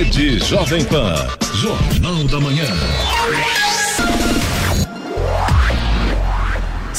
Rede Jovem Pan. Jornal da Manhã.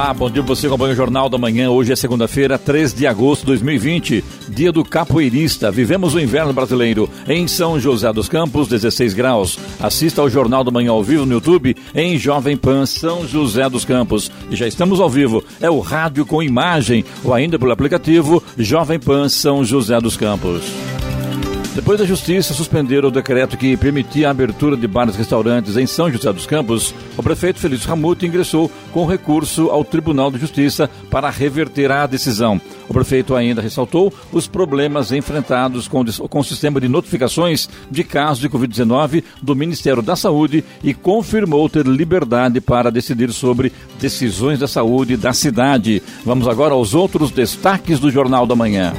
Olá, bom dia você acompanha o Jornal da Manhã. Hoje é segunda-feira, 3 de agosto de 2020, dia do capoeirista. Vivemos o inverno brasileiro em São José dos Campos, 16 graus. Assista ao Jornal da Manhã ao vivo no YouTube em Jovem Pan São José dos Campos. E já estamos ao vivo. É o rádio com imagem ou ainda pelo aplicativo Jovem Pan São José dos Campos. Depois da Justiça suspender o decreto que permitia a abertura de bares e restaurantes em São José dos Campos, o prefeito Felício Ramute ingressou com recurso ao Tribunal de Justiça para reverter a decisão. O prefeito ainda ressaltou os problemas enfrentados com, com o sistema de notificações de casos de Covid-19 do Ministério da Saúde e confirmou ter liberdade para decidir sobre decisões da saúde da cidade. Vamos agora aos outros destaques do Jornal da Manhã.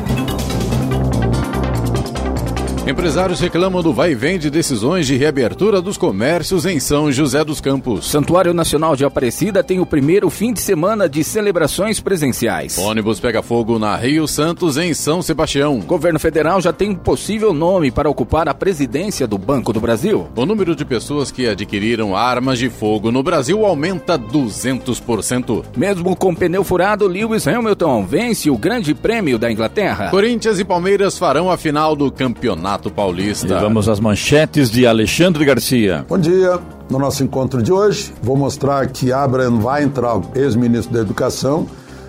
Empresários reclamam do vai e vem de decisões de reabertura dos comércios em São José dos Campos. Santuário Nacional de Aparecida tem o primeiro fim de semana de celebrações presenciais. Ônibus pega fogo na Rio Santos, em São Sebastião. Governo federal já tem um possível nome para ocupar a presidência do Banco do Brasil. O número de pessoas que adquiriram armas de fogo no Brasil aumenta 200%. Mesmo com pneu furado, Lewis Hamilton vence o Grande Prêmio da Inglaterra. Corinthians e Palmeiras farão a final do campeonato. Campeonato Paulista. E vamos às manchetes de Alexandre Garcia. Bom dia. No nosso encontro de hoje, vou mostrar que Abraham Weintraub, ex-ministro da Educação,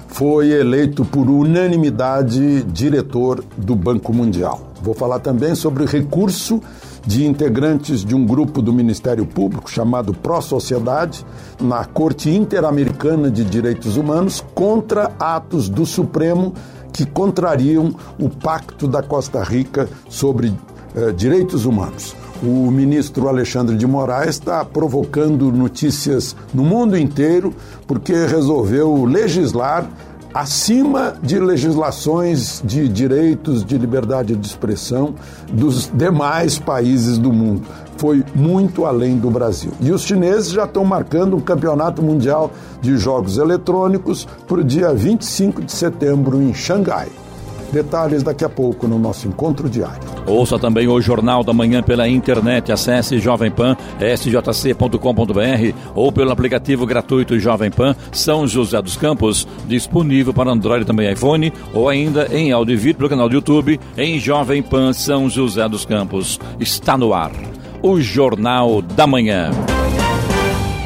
foi eleito por unanimidade diretor do Banco Mundial. Vou falar também sobre recurso de integrantes de um grupo do Ministério Público chamado Pró Sociedade na Corte Interamericana de Direitos Humanos contra atos do Supremo que contrariam o Pacto da Costa Rica sobre eh, Direitos Humanos. O ministro Alexandre de Moraes está provocando notícias no mundo inteiro porque resolveu legislar acima de legislações de direitos de liberdade de expressão dos demais países do mundo. Foi muito além do Brasil. E os chineses já estão marcando um campeonato mundial de jogos eletrônicos para o dia 25 de setembro em Xangai. Detalhes daqui a pouco no nosso encontro diário. Ouça também o Jornal da Manhã pela internet. Acesse Jovem Pan, sjc.com.br ou pelo aplicativo gratuito Jovem Pan São José dos Campos, disponível para Android também iPhone, ou ainda em áudio e vídeo pelo canal do YouTube em Jovem Pan São José dos Campos. Está no ar. O Jornal da Manhã.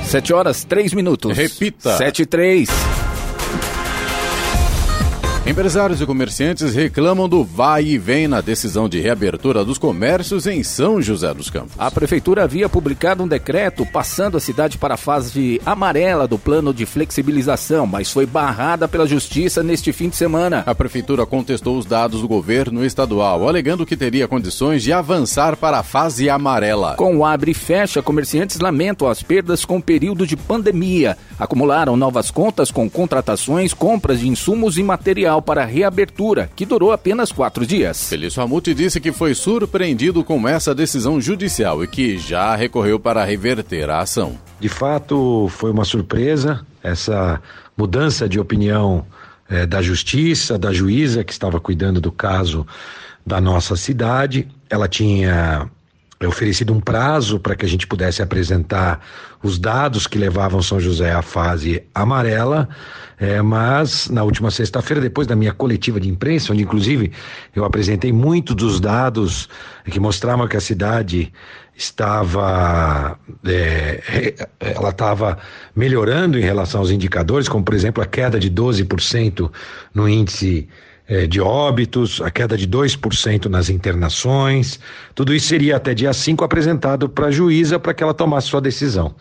Sete horas, três minutos. Repita. Sete e três. Empresários e comerciantes reclamam do vai e vem na decisão de reabertura dos comércios em São José dos Campos. A prefeitura havia publicado um decreto passando a cidade para a fase amarela do plano de flexibilização, mas foi barrada pela justiça neste fim de semana. A prefeitura contestou os dados do governo estadual, alegando que teria condições de avançar para a fase amarela. Com o abre e fecha, comerciantes lamentam as perdas com o período de pandemia. Acumularam novas contas com contratações, compras de insumos e material para a reabertura, que durou apenas quatro dias. Felício Ramute disse que foi surpreendido com essa decisão judicial e que já recorreu para reverter a ação. De fato, foi uma surpresa essa mudança de opinião eh, da justiça, da juíza que estava cuidando do caso da nossa cidade. Ela tinha oferecido um prazo para que a gente pudesse apresentar os dados que levavam São José à fase amarela, é, mas na última sexta-feira, depois da minha coletiva de imprensa, onde inclusive eu apresentei muito dos dados que mostravam que a cidade estava é, ela estava melhorando em relação aos indicadores, como por exemplo a queda de 12% no índice é, de óbitos, a queda de 2% nas internações. Tudo isso seria até dia 5 apresentado para a juíza para que ela tomasse sua decisão.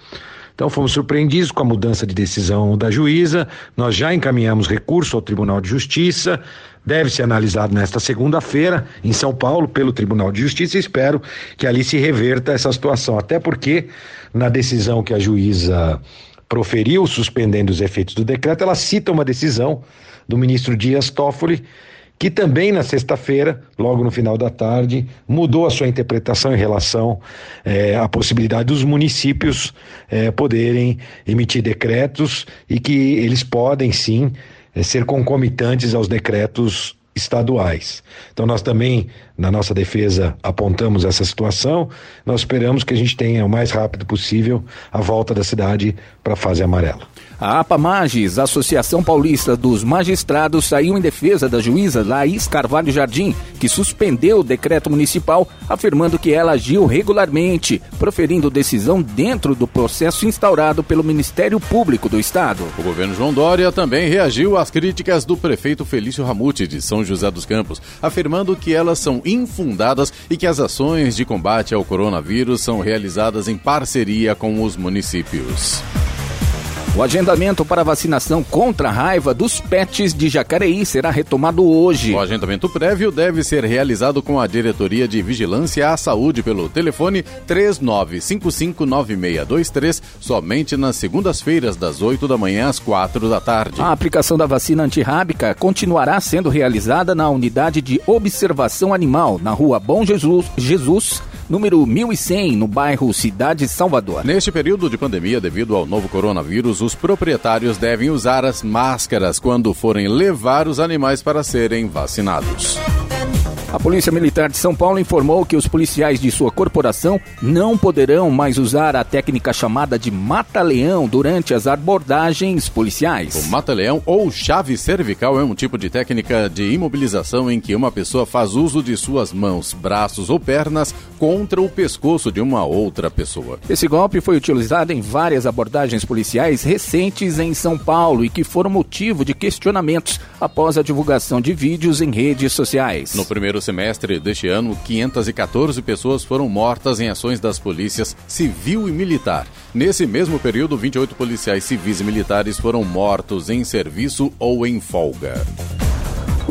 Então fomos surpreendidos com a mudança de decisão da juíza, nós já encaminhamos recurso ao Tribunal de Justiça, deve ser analisado nesta segunda-feira em São Paulo pelo Tribunal de Justiça espero que ali se reverta essa situação, até porque na decisão que a juíza proferiu suspendendo os efeitos do decreto, ela cita uma decisão do ministro Dias Toffoli que também na sexta-feira, logo no final da tarde, mudou a sua interpretação em relação eh, à possibilidade dos municípios eh, poderem emitir decretos e que eles podem sim eh, ser concomitantes aos decretos estaduais. Então nós também na nossa defesa apontamos essa situação. Nós esperamos que a gente tenha o mais rápido possível a volta da cidade para a fase amarela. A APAMAGES, Associação Paulista dos Magistrados, saiu em defesa da juíza Laís Carvalho Jardim, que suspendeu o decreto municipal, afirmando que ela agiu regularmente, proferindo decisão dentro do processo instaurado pelo Ministério Público do Estado. O governo João Dória também reagiu às críticas do prefeito Felício Ramute, de São José dos Campos, afirmando que elas são infundadas e que as ações de combate ao coronavírus são realizadas em parceria com os municípios. O agendamento para vacinação contra a raiva dos pets de Jacareí será retomado hoje. O agendamento prévio deve ser realizado com a Diretoria de Vigilância à Saúde pelo telefone 39559623, somente nas segundas-feiras, das 8 da manhã às 4 da tarde. A aplicação da vacina antirrábica continuará sendo realizada na unidade de observação animal, na rua Bom Jesus, Jesus número 1100, no bairro Cidade Salvador. Neste período de pandemia, devido ao novo coronavírus, os proprietários devem usar as máscaras quando forem levar os animais para serem vacinados. A Polícia Militar de São Paulo informou que os policiais de sua corporação não poderão mais usar a técnica chamada de mata-leão durante as abordagens policiais. O mata-leão ou chave cervical é um tipo de técnica de imobilização em que uma pessoa faz uso de suas mãos, braços ou pernas contra o pescoço de uma outra pessoa. Esse golpe foi utilizado em várias abordagens policiais recentes em São Paulo e que foram motivo de questionamentos após a divulgação de vídeos em redes sociais. No primeiro semestre deste ano, 514 pessoas foram mortas em ações das polícias civil e militar. Nesse mesmo período, 28 policiais civis e militares foram mortos em serviço ou em folga.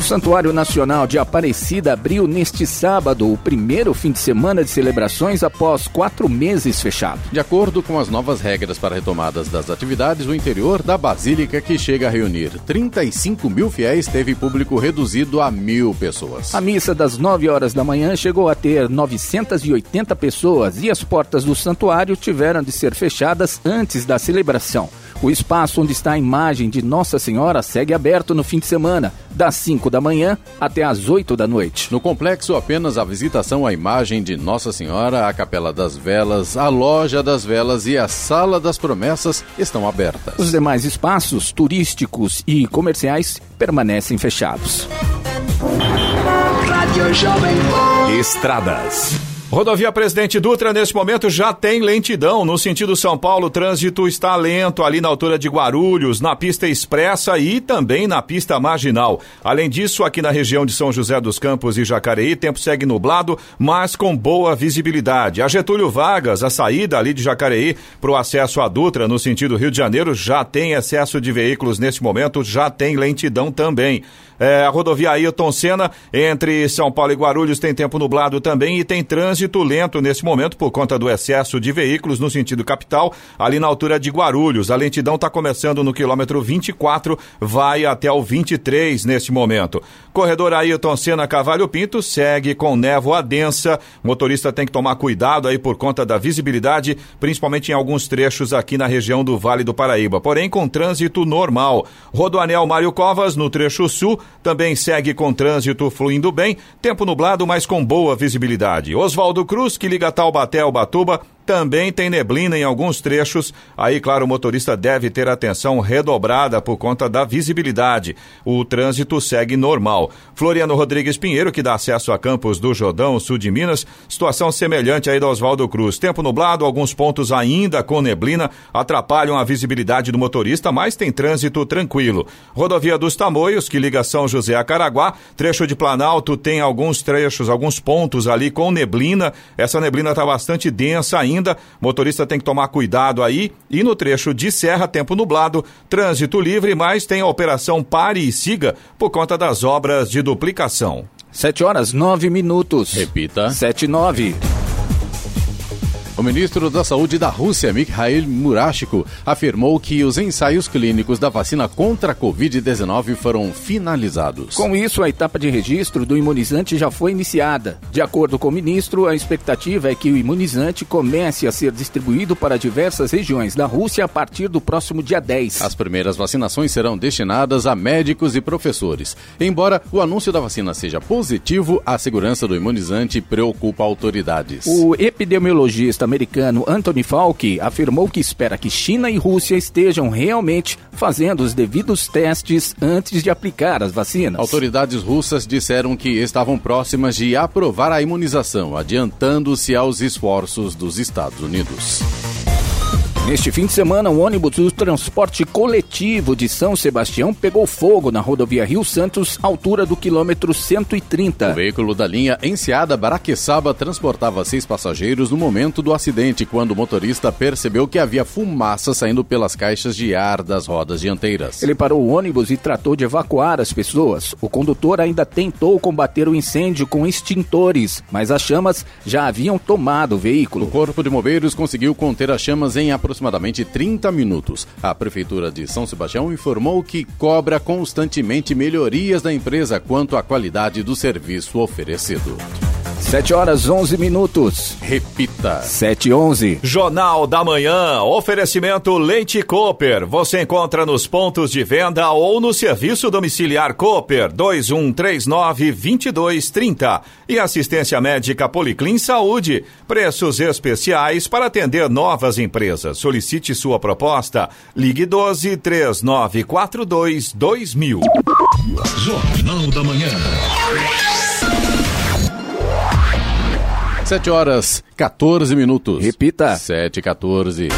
O Santuário Nacional de Aparecida abriu neste sábado o primeiro fim de semana de celebrações após quatro meses fechado. De acordo com as novas regras para retomadas das atividades, o interior da Basílica, que chega a reunir 35 mil fiéis, teve público reduzido a mil pessoas. A missa das 9 horas da manhã chegou a ter 980 pessoas e as portas do santuário tiveram de ser fechadas antes da celebração. O espaço onde está a imagem de Nossa Senhora segue aberto no fim de semana, das 5 da manhã até as 8 da noite. No complexo, apenas a visitação à imagem de Nossa Senhora, a Capela das Velas, a Loja das Velas e a Sala das Promessas estão abertas. Os demais espaços turísticos e comerciais permanecem fechados. Estradas. Rodovia Presidente Dutra, nesse momento, já tem lentidão. No sentido São Paulo, o trânsito está lento ali na altura de Guarulhos, na pista expressa e também na pista marginal. Além disso, aqui na região de São José dos Campos e Jacareí, tempo segue nublado, mas com boa visibilidade. A Getúlio Vargas, a saída ali de Jacareí para o acesso à Dutra, no sentido Rio de Janeiro, já tem excesso de veículos nesse momento, já tem lentidão também. É, a rodovia Ailton Senna, entre São Paulo e Guarulhos, tem tempo nublado também e tem trânsito lento nesse momento por conta do excesso de veículos no sentido capital, ali na altura de Guarulhos. A lentidão está começando no quilômetro 24, vai até o 23 neste momento. Corredor Ailton Senna Cavalho Pinto segue com névoa densa. O motorista tem que tomar cuidado aí por conta da visibilidade, principalmente em alguns trechos aqui na região do Vale do Paraíba. Porém, com trânsito normal. Rodoanel Mário Covas, no trecho sul, também segue com trânsito fluindo bem, tempo nublado, mas com boa visibilidade. Oswaldo Cruz, que liga Taubaté ao Batuba, também tem neblina em alguns trechos. Aí, claro, o motorista deve ter atenção redobrada por conta da visibilidade. O trânsito segue normal. Floriano Rodrigues Pinheiro, que dá acesso a Campos do Jordão, sul de Minas, situação semelhante aí do Oswaldo Cruz. Tempo nublado, alguns pontos ainda com neblina atrapalham a visibilidade do motorista, mas tem trânsito tranquilo. Rodovia dos Tamoios, que liga São José a Caraguá, trecho de Planalto tem alguns trechos, alguns pontos ali com neblina. Essa neblina está bastante densa ainda ainda. Motorista tem que tomar cuidado aí. E no trecho de serra, tempo nublado, trânsito livre, mas tem a operação pare e siga por conta das obras de duplicação. 7 horas 9 minutos. Repita. 7 e 9. O ministro da Saúde da Rússia, Mikhail Murashko, afirmou que os ensaios clínicos da vacina contra a Covid-19 foram finalizados. Com isso, a etapa de registro do imunizante já foi iniciada. De acordo com o ministro, a expectativa é que o imunizante comece a ser distribuído para diversas regiões da Rússia a partir do próximo dia 10. As primeiras vacinações serão destinadas a médicos e professores. Embora o anúncio da vacina seja positivo, a segurança do imunizante preocupa autoridades. O epidemiologista americano Anthony Fauci afirmou que espera que China e Rússia estejam realmente fazendo os devidos testes antes de aplicar as vacinas. Autoridades russas disseram que estavam próximas de aprovar a imunização, adiantando-se aos esforços dos Estados Unidos. Neste fim de semana, um ônibus do transporte coletivo de São Sebastião pegou fogo na rodovia Rio Santos, altura do quilômetro 130. O veículo da linha Enseada Baraqueçaba transportava seis passageiros no momento do acidente, quando o motorista percebeu que havia fumaça saindo pelas caixas de ar das rodas dianteiras. Ele parou o ônibus e tratou de evacuar as pessoas. O condutor ainda tentou combater o incêndio com extintores, mas as chamas já haviam tomado o veículo. O Corpo de Bombeiros conseguiu conter as chamas em aproximadamente aproximadamente 30 minutos. A Prefeitura de São Sebastião informou que cobra constantemente melhorias da empresa quanto à qualidade do serviço oferecido. 7 horas 11 minutos. Repita. 7 e 11. Jornal da Manhã. Oferecimento Leite Cooper. Você encontra nos pontos de venda ou no serviço domiciliar Cooper 2139 2230. E assistência médica Policlin Saúde. Preços especiais para atender novas empresas. Solicite sua proposta. Ligue 12 3942 2000. Jornal da Manhã. 7 horas 14 minutos. Repita. 7 e 14.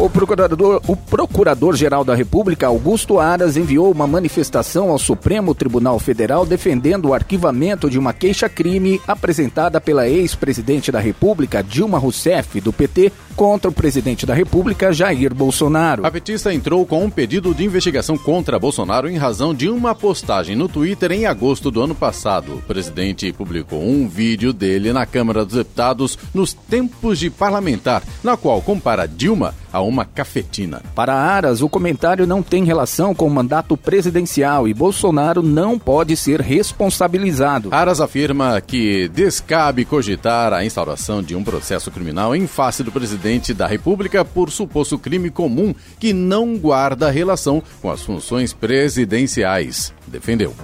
O procurador, o procurador-geral da República, Augusto Aras, enviou uma manifestação ao Supremo Tribunal Federal defendendo o arquivamento de uma queixa-crime apresentada pela ex-presidente da República, Dilma Rousseff, do PT, contra o presidente da República, Jair Bolsonaro. A petista entrou com um pedido de investigação contra Bolsonaro em razão de uma postagem no Twitter em agosto do ano passado. O presidente publicou um vídeo dele na Câmara dos Deputados nos tempos de parlamentar, na qual compara Dilma a uma cafetina. Para Aras, o comentário não tem relação com o mandato presidencial e Bolsonaro não pode ser responsabilizado. Aras afirma que descabe cogitar a instauração de um processo criminal em face do presidente da República por suposto crime comum que não guarda relação com as funções presidenciais. Defendeu.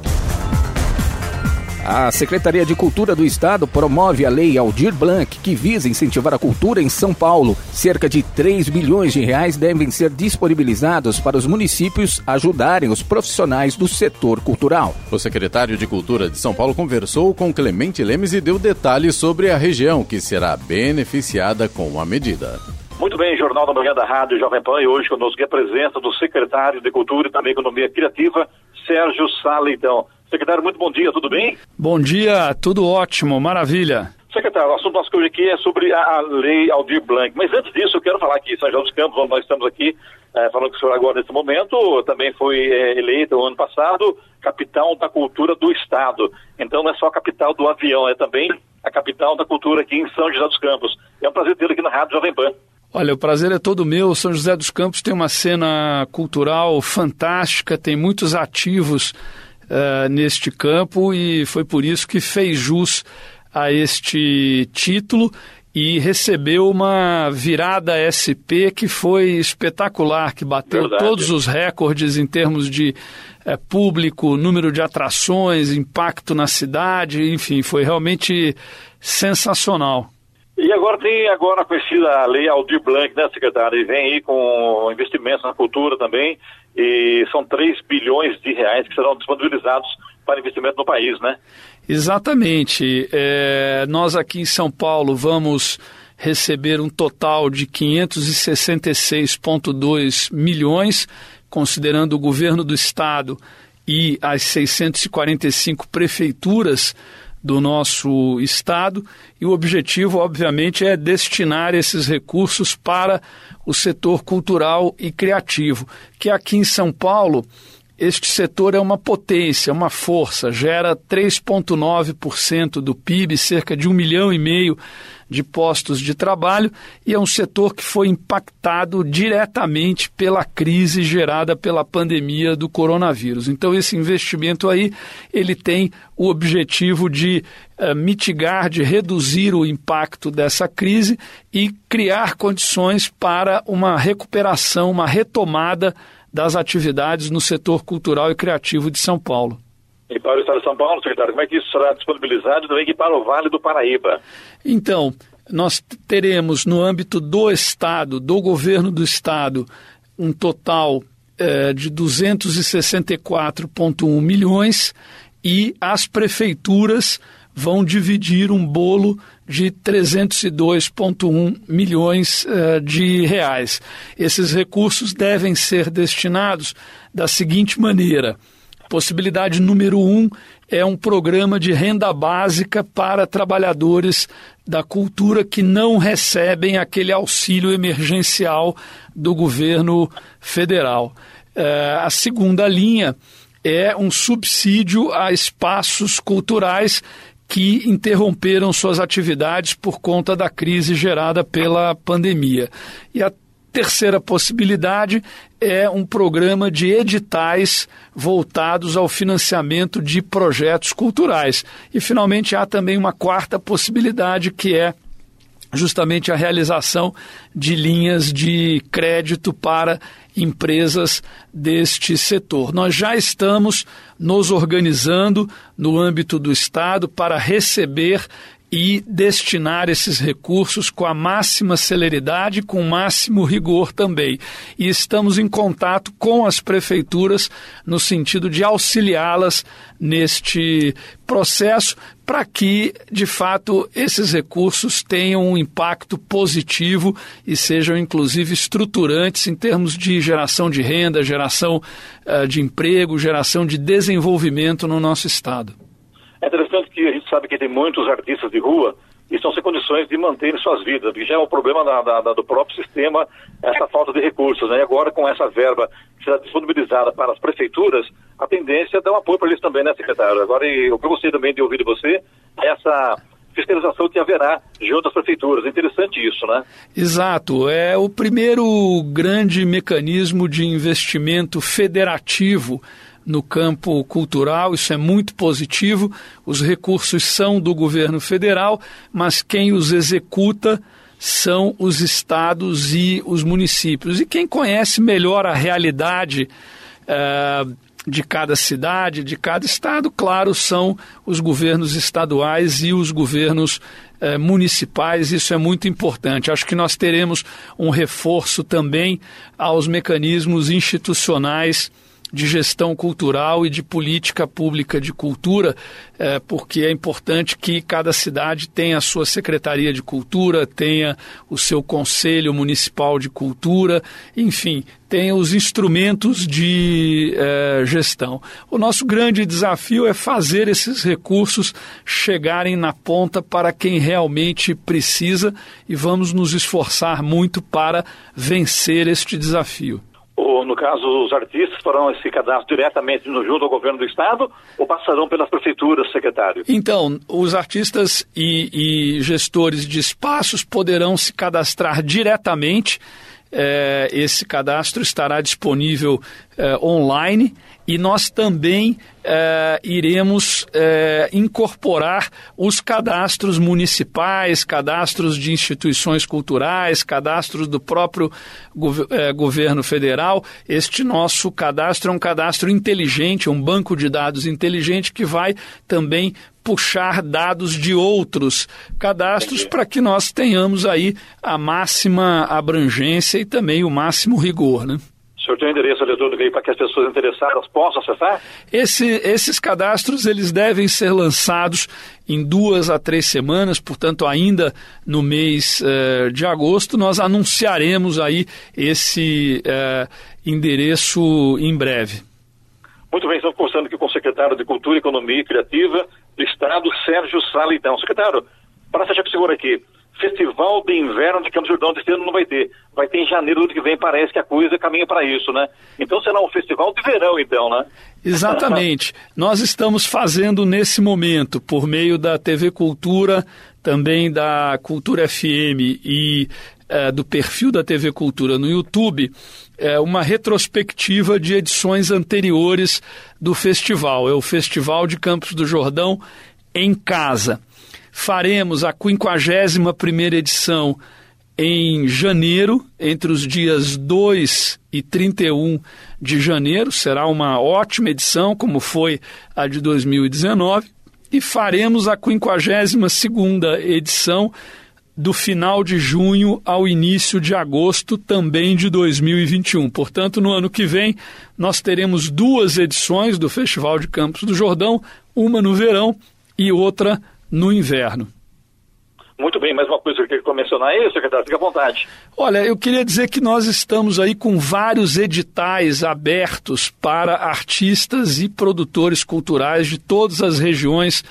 A Secretaria de Cultura do Estado promove a Lei Aldir Blanc, que visa incentivar a cultura em São Paulo. Cerca de 3 bilhões de reais devem ser disponibilizados para os municípios ajudarem os profissionais do setor cultural. O secretário de Cultura de São Paulo conversou com Clemente Lemes e deu detalhes sobre a região que será beneficiada com a medida. Muito bem, Jornal da Manhã da Rádio Jovem Pan e hoje conosco é a presença do secretário de Cultura e também Economia Criativa, Sérgio Saleitão. Secretário, muito bom dia, tudo bem? Bom dia, tudo ótimo, maravilha. Secretário, o assunto nosso hoje aqui é sobre a, a lei Aldir Blanc. Mas antes disso, eu quero falar aqui, São João dos Campos, onde nós estamos aqui, é, falando com o senhor agora nesse momento, também foi é, eleita o ano passado capital da cultura do Estado. Então não é só a capital do avião, é também a capital da cultura aqui em São José dos Campos. É um prazer tê-lo aqui na Rádio Jovem Pan. Olha, o prazer é todo meu. São José dos Campos tem uma cena cultural fantástica, tem muitos ativos uh, neste campo e foi por isso que fez jus a este título e recebeu uma virada SP que foi espetacular, que bateu Verdade. todos os recordes em termos de eh, público, número de atrações, impacto na cidade, enfim, foi realmente sensacional. E agora tem agora a conhecida lei Aldir Blanc, né, secretário? E vem aí com investimentos na cultura também, e são 3 bilhões de reais que serão disponibilizados para investimento no país, né? Exatamente. É, nós aqui em São Paulo vamos receber um total de 566,2 milhões, considerando o governo do estado e as 645 prefeituras do nosso estado e o objetivo, obviamente, é destinar esses recursos para o setor cultural e criativo, que aqui em São Paulo este setor é uma potência, uma força, gera 3,9% do PIB, cerca de um milhão e meio de postos de trabalho, e é um setor que foi impactado diretamente pela crise gerada pela pandemia do coronavírus. Então, esse investimento aí, ele tem o objetivo de uh, mitigar, de reduzir o impacto dessa crise e criar condições para uma recuperação, uma retomada das atividades no setor cultural e criativo de São Paulo. E para o Estado de São Paulo, secretário, como é que isso será disponibilizado também para o Vale do Paraíba? Então, nós teremos no âmbito do Estado, do governo do Estado, um total é, de 264,1 milhões e as prefeituras vão dividir um bolo de 302,1 milhões uh, de reais. Esses recursos devem ser destinados da seguinte maneira: possibilidade número um é um programa de renda básica para trabalhadores da cultura que não recebem aquele auxílio emergencial do governo federal. Uh, a segunda linha é um subsídio a espaços culturais que interromperam suas atividades por conta da crise gerada pela pandemia. E a terceira possibilidade é um programa de editais voltados ao financiamento de projetos culturais. E, finalmente, há também uma quarta possibilidade que é justamente a realização de linhas de crédito para empresas deste setor. Nós já estamos nos organizando no âmbito do Estado para receber e destinar esses recursos com a máxima celeridade, com o máximo rigor também. E estamos em contato com as prefeituras no sentido de auxiliá-las neste processo para que, de fato, esses recursos tenham um impacto positivo e sejam, inclusive, estruturantes em termos de geração de renda, geração uh, de emprego, geração de desenvolvimento no nosso Estado. É interessante que a gente sabe que tem muitos artistas de rua e estão sem condições de manter suas vidas, porque já é um problema da, da, do próprio sistema, essa falta de recursos. Né? E agora, com essa verba que será disponibilizada para as prefeituras, a tendência é dar um apoio para eles também, né, secretário? Agora, que eu gostei também de ouvir de você é essa fiscalização que haverá junto às prefeituras. É interessante isso, né? Exato. É o primeiro grande mecanismo de investimento federativo no campo cultural, isso é muito positivo. Os recursos são do governo federal, mas quem os executa são os estados e os municípios. E quem conhece melhor a realidade uh, de cada cidade, de cada estado, claro, são os governos estaduais e os governos uh, municipais. Isso é muito importante. Acho que nós teremos um reforço também aos mecanismos institucionais de gestão cultural e de política pública de cultura, é, porque é importante que cada cidade tenha a sua secretaria de cultura, tenha o seu conselho municipal de cultura, enfim, tenha os instrumentos de é, gestão. O nosso grande desafio é fazer esses recursos chegarem na ponta para quem realmente precisa e vamos nos esforçar muito para vencer este desafio ou no caso os artistas farão esse cadastro diretamente no, junto ao governo do estado ou passarão pelas prefeituras, secretário? Então, os artistas e, e gestores de espaços poderão se cadastrar diretamente. É, esse cadastro estará disponível é, online e nós também é, iremos é, incorporar os cadastros municipais, cadastros de instituições culturais, cadastros do próprio gov é, governo federal. Este nosso cadastro é um cadastro inteligente, um banco de dados inteligente que vai também puxar dados de outros cadastros para que nós tenhamos aí a máxima abrangência e também o máximo rigor, né? O senhor tem o endereço eletrônico aí para que as pessoas interessadas possam acessar? Esse, esses cadastros eles devem ser lançados em duas a três semanas, portanto, ainda no mês eh, de agosto, nós anunciaremos aí esse eh, endereço em breve. Muito bem, estamos conversando aqui com o secretário de Cultura, Economia e Criativa, do Estado, Sérgio Salitão. Secretário, para fechar com o senhor aqui, Festival de Inverno de Campos do Jordão desse ano não vai ter. Vai ter em janeiro do ano que vem, parece que a coisa caminha para isso, né? Então será um festival de verão, então, né? Exatamente. Nós estamos fazendo nesse momento, por meio da TV Cultura, também da Cultura FM e é, do perfil da TV Cultura no YouTube, é, uma retrospectiva de edições anteriores do festival. É o Festival de Campos do Jordão em casa faremos a 51ª edição em janeiro, entre os dias 2 e 31 de janeiro. Será uma ótima edição, como foi a de 2019. E faremos a 52ª edição do final de junho ao início de agosto também de 2021. Portanto, no ano que vem, nós teremos duas edições do Festival de Campos do Jordão, uma no verão e outra no inverno. Muito bem, mais uma coisa que eu queria mencionar aí, secretário, fique à vontade. Olha, eu queria dizer que nós estamos aí com vários editais abertos para artistas e produtores culturais de todas as regiões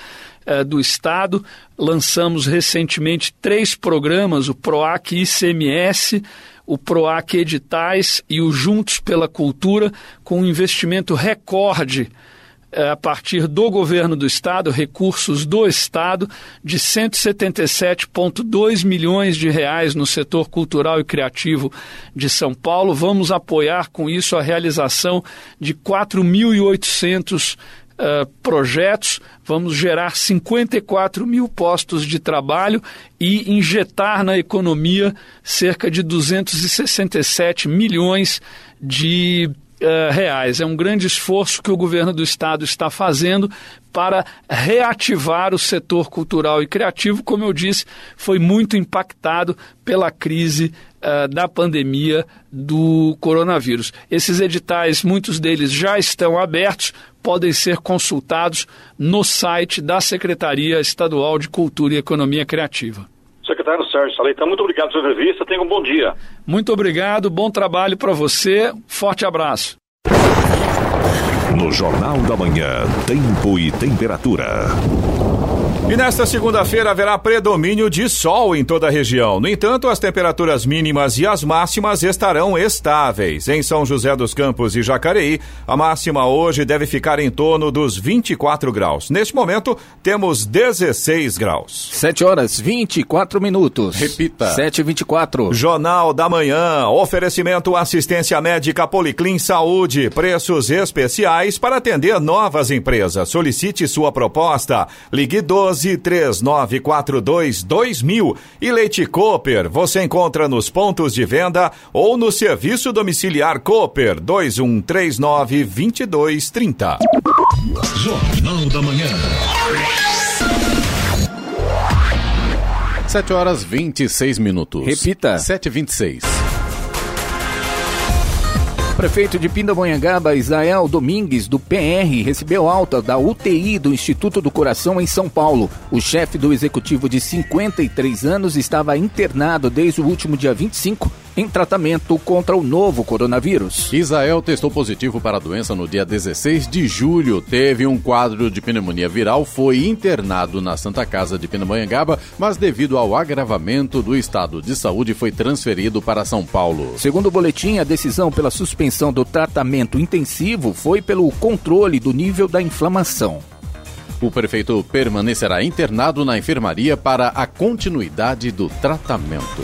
eh, do Estado. Lançamos recentemente três programas, o PROAC ICMS, o PROAC Editais e o Juntos pela Cultura, com um investimento recorde é, a partir do governo do Estado, recursos do Estado, de 177,2 milhões de reais no setor cultural e criativo de São Paulo. Vamos apoiar com isso a realização de 4.800 Uh, projetos, vamos gerar 54 mil postos de trabalho e injetar na economia cerca de 267 milhões de uh, reais. É um grande esforço que o governo do estado está fazendo para reativar o setor cultural e criativo, como eu disse, foi muito impactado pela crise uh, da pandemia do coronavírus. Esses editais, muitos deles já estão abertos, podem ser consultados no site da Secretaria Estadual de Cultura e Economia Criativa. Secretário Sérgio Saleitão, muito obrigado pela entrevista, tenha um bom dia. Muito obrigado, bom trabalho para você, forte abraço. No Jornal da Manhã, Tempo e Temperatura. E nesta segunda-feira haverá predomínio de sol em toda a região. No entanto, as temperaturas mínimas e as máximas estarão estáveis. Em São José dos Campos e Jacareí, a máxima hoje deve ficar em torno dos 24 graus. Neste momento, temos 16 graus. 7 horas 24 minutos. Repita. 7 e 24. Jornal da Manhã. Oferecimento assistência médica Policlin Saúde. Preços especiais para atender novas empresas. Solicite sua proposta. Ligue 12 12 3942 2000 e Leite Cooper você encontra nos pontos de venda ou no serviço domiciliar Cooper 2139 2230. Jornal da Manhã. 7 horas 26 minutos. Repita. 7h26. Prefeito de Pindamonhangaba, Israel Domingues, do PR, recebeu alta da UTI do Instituto do Coração em São Paulo. O chefe do executivo de 53 anos estava internado desde o último dia 25 em tratamento contra o novo coronavírus. Israel testou positivo para a doença no dia 16 de julho. Teve um quadro de pneumonia viral, foi internado na Santa Casa de Pindamonhangaba, mas devido ao agravamento do estado de saúde foi transferido para São Paulo. Segundo o boletim, a decisão pela suspensão do tratamento intensivo foi pelo controle do nível da inflamação. O prefeito permanecerá internado na enfermaria para a continuidade do tratamento.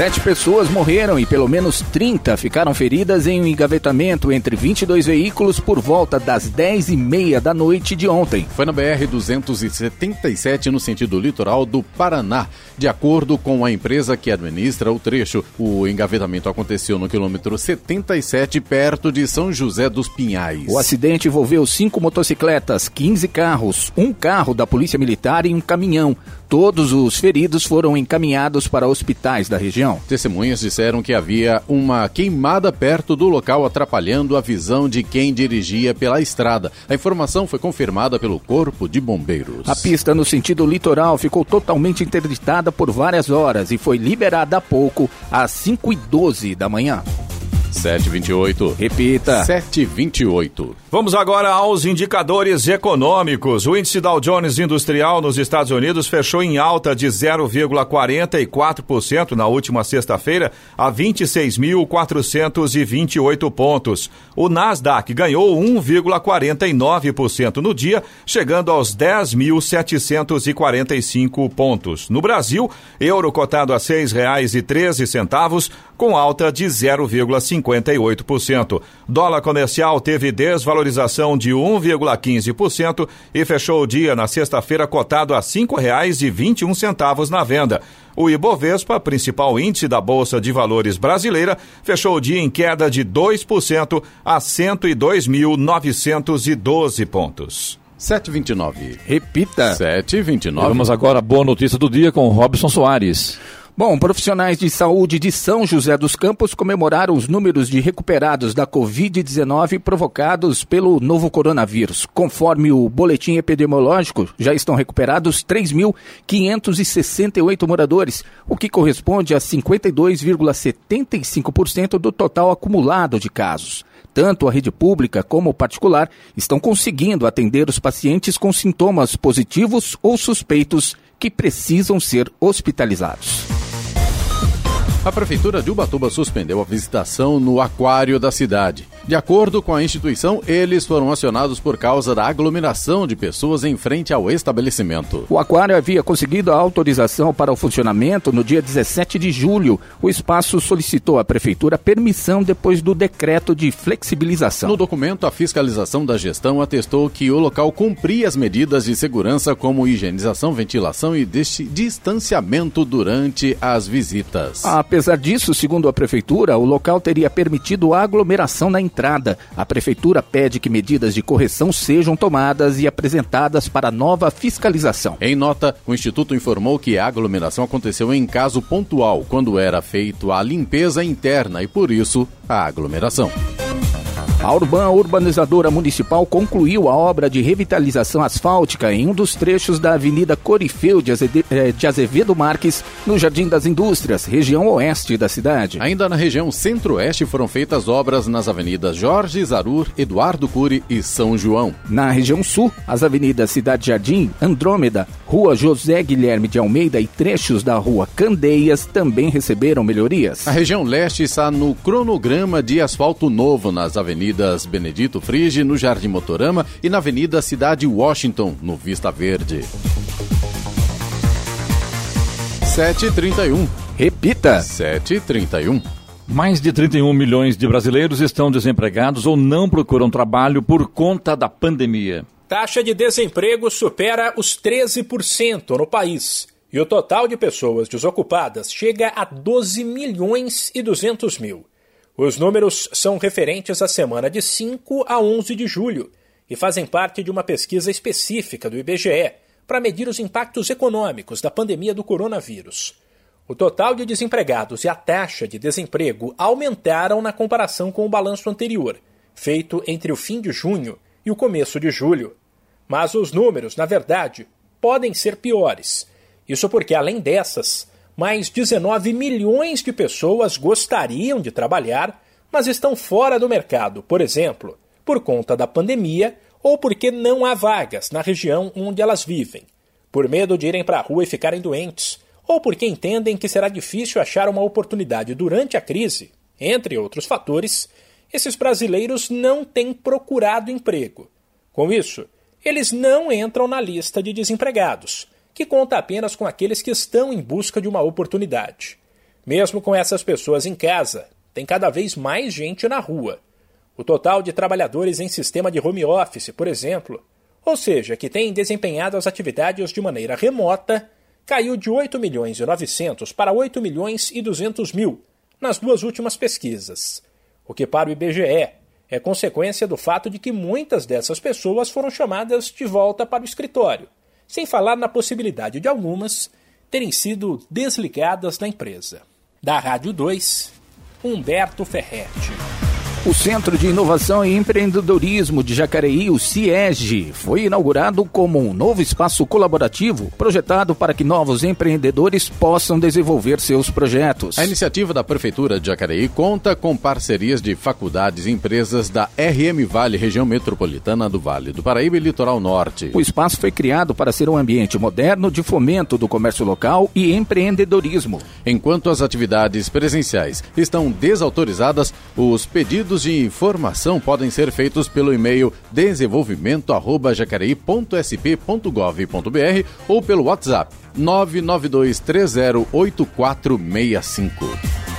Sete pessoas morreram e pelo menos 30 ficaram feridas em um engavetamento entre 22 veículos por volta das 10 e meia da noite de ontem. Foi na BR-277 no sentido litoral do Paraná. De acordo com a empresa que administra o trecho, o engavetamento aconteceu no quilômetro 77, perto de São José dos Pinhais. O acidente envolveu cinco motocicletas, 15 carros, um carro da Polícia Militar e um caminhão. Todos os feridos foram encaminhados para hospitais da região. Testemunhas disseram que havia uma queimada perto do local, atrapalhando a visão de quem dirigia pela estrada. A informação foi confirmada pelo Corpo de Bombeiros. A pista no sentido litoral ficou totalmente interditada por várias horas e foi liberada há pouco, às 5 e 12 da manhã. 728. Repita. 728. Vamos agora aos indicadores econômicos. O índice Dow Jones Industrial nos Estados Unidos fechou em alta de 0,44% na última sexta-feira a 26.428 pontos. O Nasdaq ganhou 1,49% no dia, chegando aos 10.745 pontos. No Brasil, euro cotado a R$ 6,13, com alta de 0,58%. Dólar comercial teve desvalorização de 1,15% e fechou o dia na sexta-feira cotado a R$ 5,21 na venda. O Ibovespa, principal índice da Bolsa de Valores brasileira, fechou o dia em queda de 2% a 102.912 pontos. 729. Repita. 729. Vamos agora à boa notícia do dia com Robson Soares. Bom, profissionais de saúde de São José dos Campos comemoraram os números de recuperados da Covid-19 provocados pelo novo coronavírus. Conforme o boletim epidemiológico, já estão recuperados 3.568 moradores, o que corresponde a 52,75% do total acumulado de casos. Tanto a rede pública como o particular estão conseguindo atender os pacientes com sintomas positivos ou suspeitos que precisam ser hospitalizados. A Prefeitura de Ubatuba suspendeu a visitação no aquário da cidade. De acordo com a instituição, eles foram acionados por causa da aglomeração de pessoas em frente ao estabelecimento. O aquário havia conseguido a autorização para o funcionamento no dia 17 de julho. O espaço solicitou à Prefeitura permissão depois do decreto de flexibilização. No documento, a fiscalização da gestão atestou que o local cumpria as medidas de segurança como higienização, ventilação e distanciamento durante as visitas. Apesar disso, segundo a Prefeitura, o local teria permitido a aglomeração na entrada. A Prefeitura pede que medidas de correção sejam tomadas e apresentadas para nova fiscalização. Em nota, o Instituto informou que a aglomeração aconteceu em caso pontual, quando era feito a limpeza interna e, por isso, a aglomeração. A Urban Urbanizadora Municipal concluiu a obra de revitalização asfáltica em um dos trechos da Avenida Corifeu eh, de Azevedo Marques, no Jardim das Indústrias, região oeste da cidade. Ainda na região centro-oeste foram feitas obras nas avenidas Jorge Zarur, Eduardo Cury e São João. Na região sul, as avenidas Cidade Jardim, Andrômeda, Rua José Guilherme de Almeida e trechos da Rua Candeias também receberam melhorias. A região leste está no cronograma de asfalto novo nas avenidas Avenidas Benedito Frige, no Jardim Motorama, e na Avenida Cidade Washington, no Vista Verde. 731. Repita. 731. Mais de 31 milhões de brasileiros estão desempregados ou não procuram trabalho por conta da pandemia. Taxa de desemprego supera os 13% no país. E o total de pessoas desocupadas chega a 12 milhões e 200 mil. Os números são referentes à semana de 5 a 11 de julho e fazem parte de uma pesquisa específica do IBGE para medir os impactos econômicos da pandemia do coronavírus. O total de desempregados e a taxa de desemprego aumentaram na comparação com o balanço anterior, feito entre o fim de junho e o começo de julho. Mas os números, na verdade, podem ser piores. Isso porque, além dessas, mais 19 milhões de pessoas gostariam de trabalhar, mas estão fora do mercado, por exemplo, por conta da pandemia ou porque não há vagas na região onde elas vivem, por medo de irem para a rua e ficarem doentes, ou porque entendem que será difícil achar uma oportunidade durante a crise, entre outros fatores, esses brasileiros não têm procurado emprego. Com isso, eles não entram na lista de desempregados que conta apenas com aqueles que estão em busca de uma oportunidade. Mesmo com essas pessoas em casa, tem cada vez mais gente na rua. O total de trabalhadores em sistema de home office, por exemplo, ou seja, que têm desempenhado as atividades de maneira remota, caiu de 8 milhões e 900 para 8 milhões e 200 mil nas duas últimas pesquisas, o que para o IBGE é consequência do fato de que muitas dessas pessoas foram chamadas de volta para o escritório sem falar na possibilidade de algumas terem sido desligadas da empresa. Da Rádio 2, Humberto Ferretti. O Centro de Inovação e Empreendedorismo de Jacareí, o CIEG, foi inaugurado como um novo espaço colaborativo projetado para que novos empreendedores possam desenvolver seus projetos. A iniciativa da Prefeitura de Jacareí conta com parcerias de faculdades e empresas da RM Vale, região metropolitana do Vale do Paraíba e Litoral Norte. O espaço foi criado para ser um ambiente moderno de fomento do comércio local e empreendedorismo. Enquanto as atividades presenciais estão desautorizadas, os pedidos Pedidos de informação podem ser feitos pelo e-mail desenvolvimento@jacareí.sp.gov.br ou pelo WhatsApp 992308465.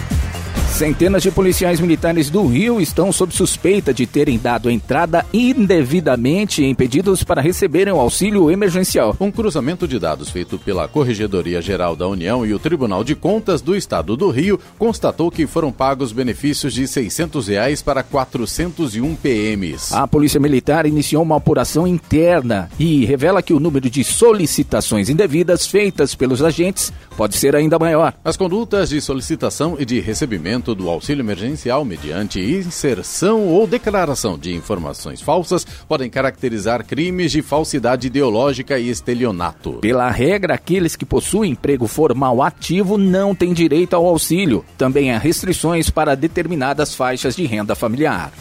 Centenas de policiais militares do Rio estão sob suspeita de terem dado entrada indevidamente em pedidos para receberem o auxílio emergencial. Um cruzamento de dados feito pela Corregedoria Geral da União e o Tribunal de Contas do Estado do Rio constatou que foram pagos benefícios de 600 reais para 401 PMs. A Polícia Militar iniciou uma apuração interna e revela que o número de solicitações indevidas feitas pelos agentes pode ser ainda maior. As condutas de solicitação e de recebimento do auxílio emergencial mediante inserção ou declaração de informações falsas podem caracterizar crimes de falsidade ideológica e estelionato. Pela regra, aqueles que possuem emprego formal ativo não têm direito ao auxílio. Também há restrições para determinadas faixas de renda familiar.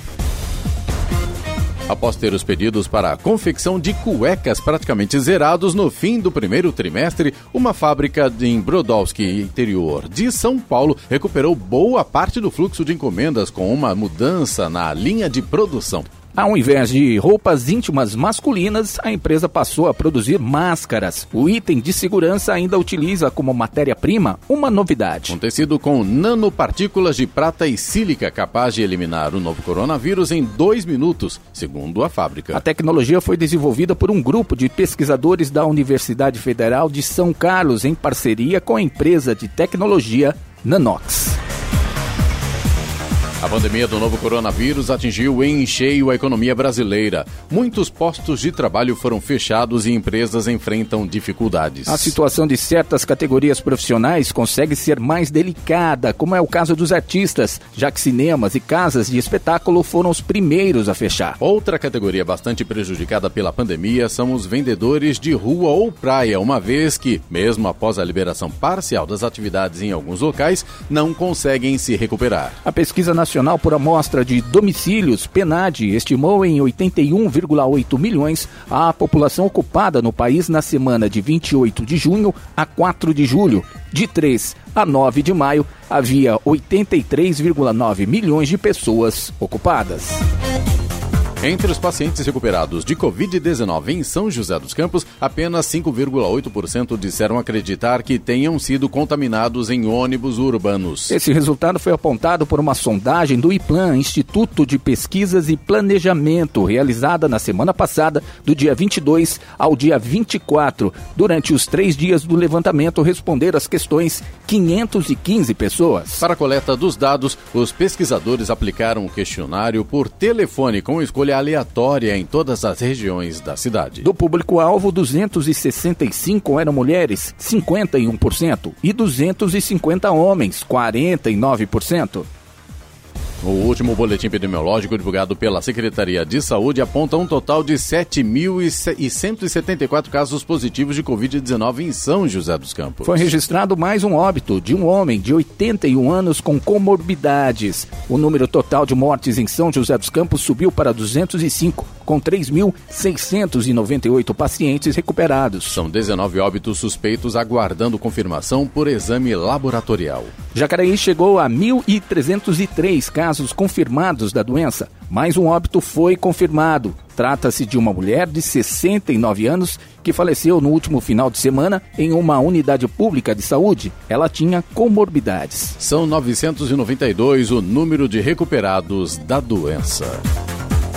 Após ter os pedidos para a confecção de cuecas praticamente zerados no fim do primeiro trimestre, uma fábrica em Brodowski, interior de São Paulo, recuperou boa parte do fluxo de encomendas com uma mudança na linha de produção. Ao invés de roupas íntimas masculinas, a empresa passou a produzir máscaras. O item de segurança ainda utiliza como matéria-prima uma novidade. Um tecido com nanopartículas de prata e sílica capaz de eliminar o novo coronavírus em dois minutos, segundo a fábrica. A tecnologia foi desenvolvida por um grupo de pesquisadores da Universidade Federal de São Carlos em parceria com a empresa de tecnologia Nanox. A pandemia do novo coronavírus atingiu em cheio a economia brasileira. Muitos postos de trabalho foram fechados e empresas enfrentam dificuldades. A situação de certas categorias profissionais consegue ser mais delicada, como é o caso dos artistas, já que cinemas e casas de espetáculo foram os primeiros a fechar. Outra categoria bastante prejudicada pela pandemia são os vendedores de rua ou praia, uma vez que, mesmo após a liberação parcial das atividades em alguns locais, não conseguem se recuperar. A pesquisa nacional Nacional por Amostra de Domicílios, PENAD, estimou em 81,8 milhões a população ocupada no país na semana de 28 de junho a 4 de julho. De 3 a 9 de maio, havia 83,9 milhões de pessoas ocupadas. Entre os pacientes recuperados de Covid-19 em São José dos Campos, apenas 5,8% disseram acreditar que tenham sido contaminados em ônibus urbanos. Esse resultado foi apontado por uma sondagem do IPLAN, Instituto de Pesquisas e Planejamento, realizada na semana passada, do dia 22 ao dia 24. Durante os três dias do levantamento, responderam as questões 515 pessoas. Para a coleta dos dados, os pesquisadores aplicaram o questionário por telefone com escolha escolha aleatória em todas as regiões da cidade. Do público-alvo, 265 eram mulheres, 51%, e 250 homens, 49%. O último boletim epidemiológico divulgado pela Secretaria de Saúde aponta um total de 7.174 casos positivos de Covid-19 em São José dos Campos. Foi registrado mais um óbito de um homem de 81 anos com comorbidades. O número total de mortes em São José dos Campos subiu para 205, com 3.698 pacientes recuperados. São 19 óbitos suspeitos aguardando confirmação por exame laboratorial. Jacareí chegou a 1.303 casos confirmados da doença. Mais um óbito foi confirmado. Trata-se de uma mulher de 69 anos que faleceu no último final de semana em uma unidade pública de saúde. Ela tinha comorbidades. São 992 o número de recuperados da doença.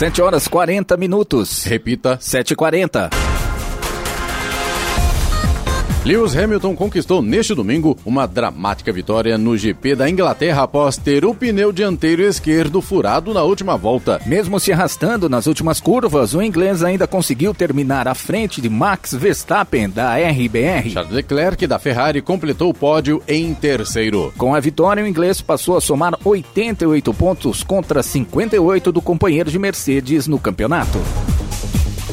7 horas 40 minutos. Repita. 7h40. Lewis Hamilton conquistou neste domingo uma dramática vitória no GP da Inglaterra após ter o pneu dianteiro esquerdo furado na última volta. Mesmo se arrastando nas últimas curvas, o inglês ainda conseguiu terminar à frente de Max Verstappen da RBR. Charles Leclerc da Ferrari completou o pódio em terceiro. Com a vitória, o inglês passou a somar 88 pontos contra 58 do companheiro de Mercedes no campeonato.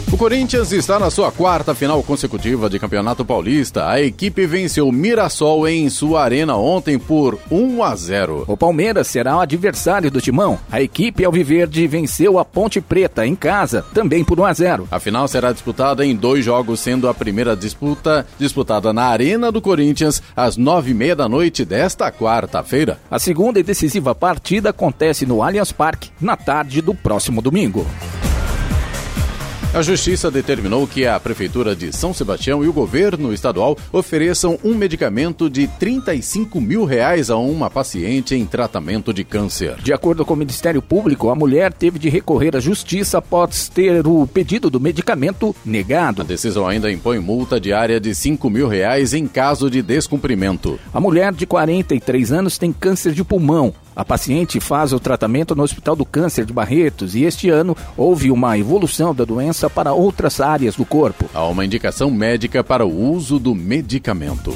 O Corinthians está na sua quarta final consecutiva de Campeonato Paulista. A equipe venceu o Mirassol em sua arena ontem por 1 a 0. O Palmeiras será o adversário do Timão. A equipe Alviverde venceu a Ponte Preta em casa, também por 1 a 0. A final será disputada em dois jogos, sendo a primeira disputa disputada na Arena do Corinthians às nove e meia da noite desta quarta-feira. A segunda e decisiva partida acontece no Allianz Parque na tarde do próximo domingo. A Justiça determinou que a Prefeitura de São Sebastião e o governo estadual ofereçam um medicamento de 35 mil reais a uma paciente em tratamento de câncer. De acordo com o Ministério Público, a mulher teve de recorrer à Justiça após ter o pedido do medicamento negado. A decisão ainda impõe multa diária de 5 mil reais em caso de descumprimento. A mulher de 43 anos tem câncer de pulmão. A paciente faz o tratamento no Hospital do Câncer de Barretos e este ano houve uma evolução da doença para outras áreas do corpo. Há uma indicação médica para o uso do medicamento.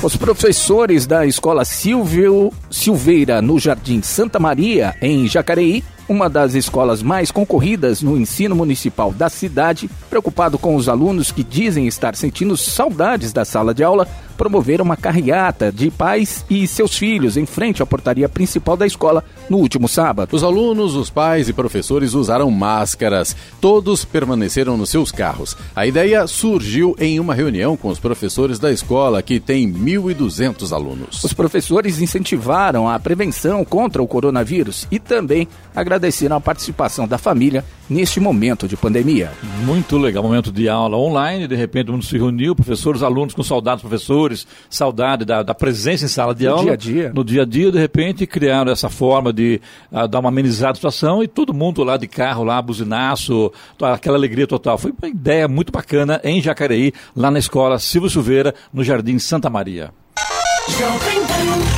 Os professores da Escola Silvio Silveira, no Jardim Santa Maria, em Jacareí, uma das escolas mais concorridas no ensino municipal da cidade, preocupado com os alunos que dizem estar sentindo saudades da sala de aula, promoveram uma carreata de pais e seus filhos em frente à portaria principal da escola no último sábado. Os alunos, os pais e professores usaram máscaras. Todos permaneceram nos seus carros. A ideia surgiu em uma reunião com os professores da escola, que tem 1.200 alunos. Os professores incentivaram a prevenção contra o coronavírus e também agradeceram a participação da família neste momento de pandemia. Muito legal, momento de aula online, de repente o mundo se reuniu, professores, alunos com saudades professores, saudade da, da presença em sala de No aula. dia a dia. No dia a dia, de repente, criaram essa forma de ah, dar uma amenizada à situação e todo mundo lá de carro, lá, buzinaço, aquela alegria total. Foi uma ideia muito bacana em Jacareí, lá na escola Silvio Silveira, no Jardim Santa Maria.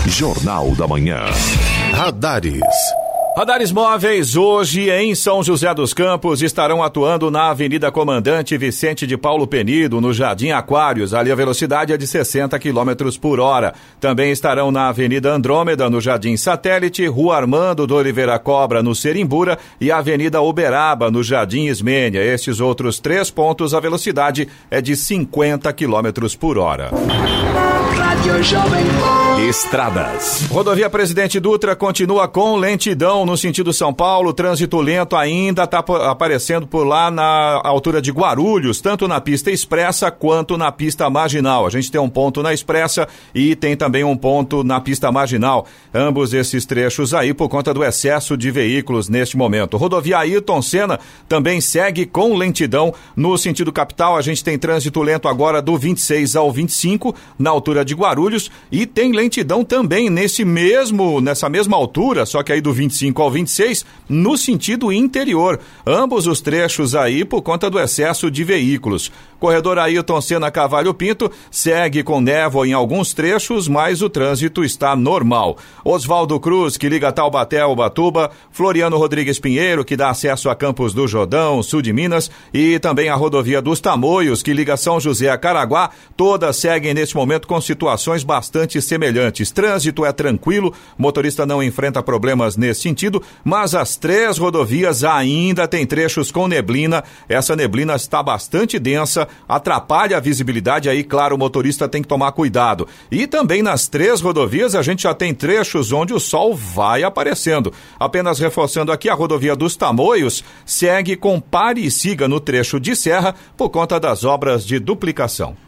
Jornal da Manhã. Radares. Radares móveis hoje em São José dos Campos estarão atuando na Avenida Comandante Vicente de Paulo Penido, no Jardim Aquários. Ali a velocidade é de 60 km por hora. Também estarão na Avenida Andrômeda, no Jardim Satélite, Rua Armando do Oliveira Cobra, no Serimbura e Avenida Uberaba, no Jardim Ismênia. Estes outros três pontos, a velocidade é de 50 km por hora. Estradas. Rodovia Presidente Dutra continua com lentidão no sentido São Paulo. Trânsito lento ainda está aparecendo por lá na altura de Guarulhos, tanto na pista expressa quanto na pista marginal. A gente tem um ponto na expressa e tem também um ponto na pista marginal. Ambos esses trechos aí por conta do excesso de veículos neste momento. Rodovia Ayrton Senna também segue com lentidão no sentido capital. A gente tem trânsito lento agora do 26 ao 25 na altura de Guarulhos e tem lentidão também nesse mesmo nessa mesma altura, só que aí do 25 ao 26 no sentido interior. Ambos os trechos aí por conta do excesso de veículos. Corredor Ailton Senna Cavalho Pinto segue com névoa em alguns trechos, mas o trânsito está normal. Oswaldo Cruz, que liga Taubaté ao Batuba, Floriano Rodrigues Pinheiro, que dá acesso a Campos do Jordão, sul de Minas, e também a rodovia dos Tamoios, que liga São José a Caraguá, todas seguem neste momento com situações bastante semelhantes semelhantes. Trânsito é tranquilo, motorista não enfrenta problemas nesse sentido, mas as três rodovias ainda têm trechos com neblina. Essa neblina está bastante densa, atrapalha a visibilidade, aí, claro, o motorista tem que tomar cuidado. E também nas três rodovias a gente já tem trechos onde o sol vai aparecendo. Apenas reforçando aqui, a rodovia dos Tamoios segue com pare e siga no trecho de serra por conta das obras de duplicação.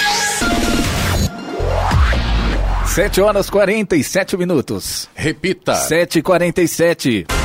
7 horas 47 minutos. Repita. 7h47.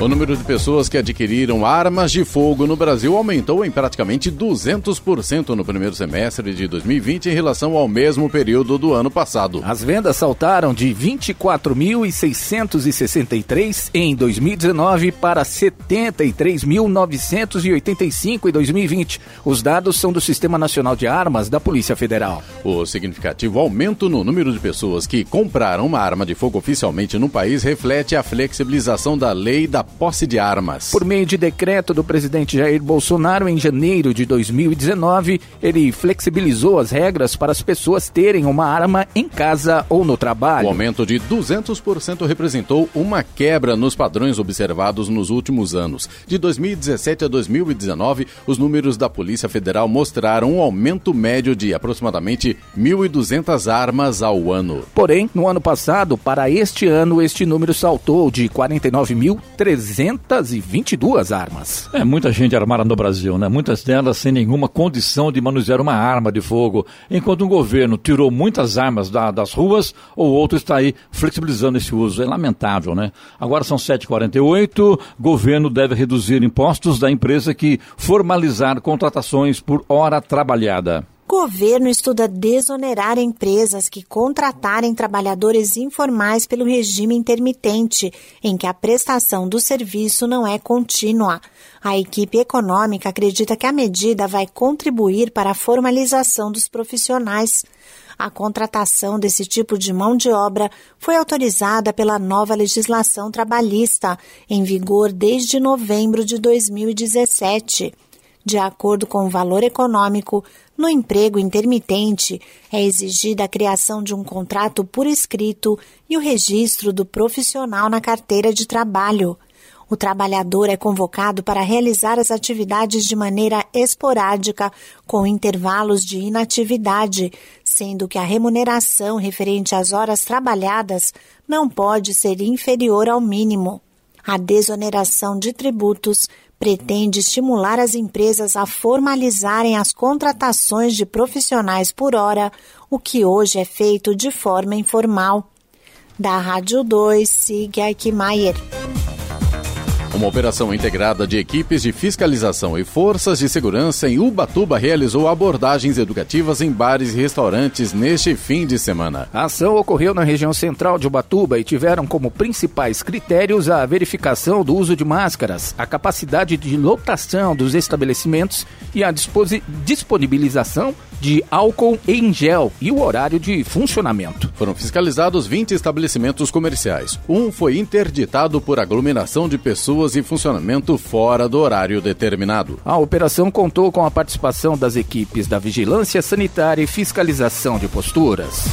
O número de pessoas que adquiriram armas de fogo no Brasil aumentou em praticamente 200% no primeiro semestre de 2020 em relação ao mesmo período do ano passado. As vendas saltaram de 24.663 em 2019 para 73.985 em 2020. Os dados são do Sistema Nacional de Armas da Polícia Federal. O significativo aumento no número de pessoas que compraram uma arma de fogo oficialmente no país reflete a flexibilização da lei da posse de armas. Por meio de decreto do presidente Jair Bolsonaro em janeiro de 2019, ele flexibilizou as regras para as pessoas terem uma arma em casa ou no trabalho. O aumento de 200% representou uma quebra nos padrões observados nos últimos anos. De 2017 a 2019, os números da Polícia Federal mostraram um aumento médio de aproximadamente 1.200 armas ao ano. Porém, no ano passado, para este ano, este número saltou de 49.300 322 armas. É muita gente armada no Brasil, né? Muitas delas sem nenhuma condição de manusear uma arma de fogo. Enquanto um governo tirou muitas armas da, das ruas, o outro está aí flexibilizando esse uso. É lamentável, né? Agora são 7h48, governo deve reduzir impostos da empresa que formalizar contratações por hora trabalhada. Governo estuda desonerar empresas que contratarem trabalhadores informais pelo regime intermitente, em que a prestação do serviço não é contínua. A equipe econômica acredita que a medida vai contribuir para a formalização dos profissionais. A contratação desse tipo de mão de obra foi autorizada pela nova legislação trabalhista, em vigor desde novembro de 2017. De acordo com o valor econômico, no emprego intermitente é exigida a criação de um contrato por escrito e o registro do profissional na carteira de trabalho. O trabalhador é convocado para realizar as atividades de maneira esporádica, com intervalos de inatividade, sendo que a remuneração referente às horas trabalhadas não pode ser inferior ao mínimo. A desoneração de tributos pretende estimular as empresas a formalizarem as contratações de profissionais por hora, o que hoje é feito de forma informal. Da Rádio 2, Sig Aikmaier. Uma operação integrada de equipes de fiscalização e forças de segurança em Ubatuba realizou abordagens educativas em bares e restaurantes neste fim de semana. A ação ocorreu na região central de Ubatuba e tiveram como principais critérios a verificação do uso de máscaras, a capacidade de lotação dos estabelecimentos e a disponibilização de álcool em gel e o horário de funcionamento. Foram fiscalizados 20 estabelecimentos comerciais. Um foi interditado por aglomeração de pessoas e funcionamento fora do horário determinado. A operação contou com a participação das equipes da Vigilância Sanitária e Fiscalização de Posturas.